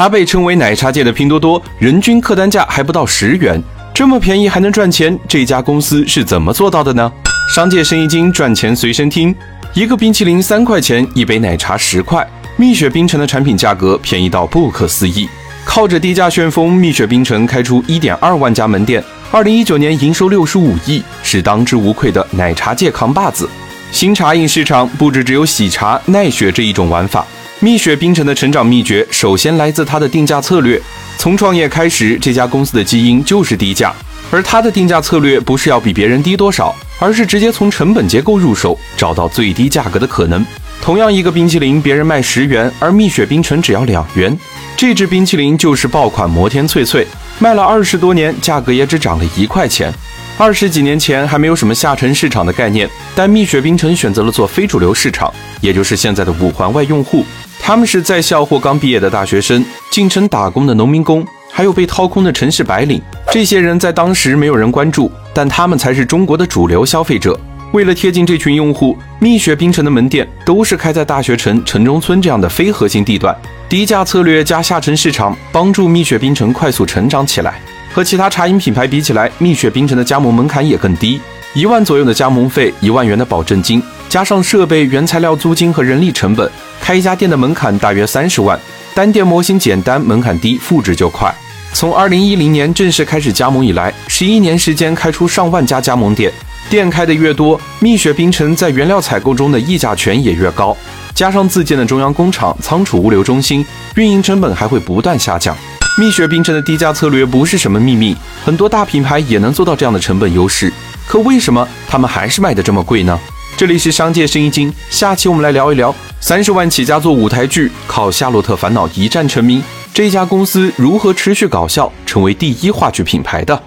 它被称为奶茶界的拼多多，人均客单价还不到十元，这么便宜还能赚钱，这家公司是怎么做到的呢？商界生意经，赚钱随身听。一个冰淇淋三块钱，一杯奶茶十块，蜜雪冰城的产品价格便宜到不可思议。靠着低价旋风，蜜雪冰城开出一点二万家门店，二零一九年营收六十五亿，是当之无愧的奶茶界扛把子。新茶饮市场不止只有喜茶、奈雪这一种玩法。蜜雪冰城的成长秘诀，首先来自它的定价策略。从创业开始，这家公司的基因就是低价，而它的定价策略不是要比别人低多少，而是直接从成本结构入手，找到最低价格的可能。同样一个冰淇淋，别人卖十元，而蜜雪冰城只要两元。这支冰淇淋就是爆款摩天脆脆，卖了二十多年，价格也只涨了一块钱。二十几年前还没有什么下沉市场的概念，但蜜雪冰城选择了做非主流市场，也就是现在的五环外用户。他们是在校或刚毕业的大学生，进城打工的农民工，还有被掏空的城市白领。这些人在当时没有人关注，但他们才是中国的主流消费者。为了贴近这群用户，蜜雪冰城的门店都是开在大学城、城中村这样的非核心地段。低价策略加下沉市场，帮助蜜雪冰城快速成长起来。和其他茶饮品牌比起来，蜜雪冰城的加盟门槛也更低，一万左右的加盟费，一万元的保证金，加上设备、原材料租金和人力成本，开一家店的门槛大约三十万。单店模型简单，门槛低，复制就快。从二零一零年正式开始加盟以来，十一年时间开出上万家加盟店，店开的越多，蜜雪冰城在原料采购中的议价权也越高。加上自建的中央工厂、仓储、物流中心，运营成本还会不断下降。蜜雪冰城的低价策略不是什么秘密，很多大品牌也能做到这样的成本优势。可为什么他们还是卖的这么贵呢？这里是商界生意经，下期我们来聊一聊三十万起家做舞台剧，靠《夏洛特烦恼》一战成名，这家公司如何持续搞笑，成为第一话剧品牌的。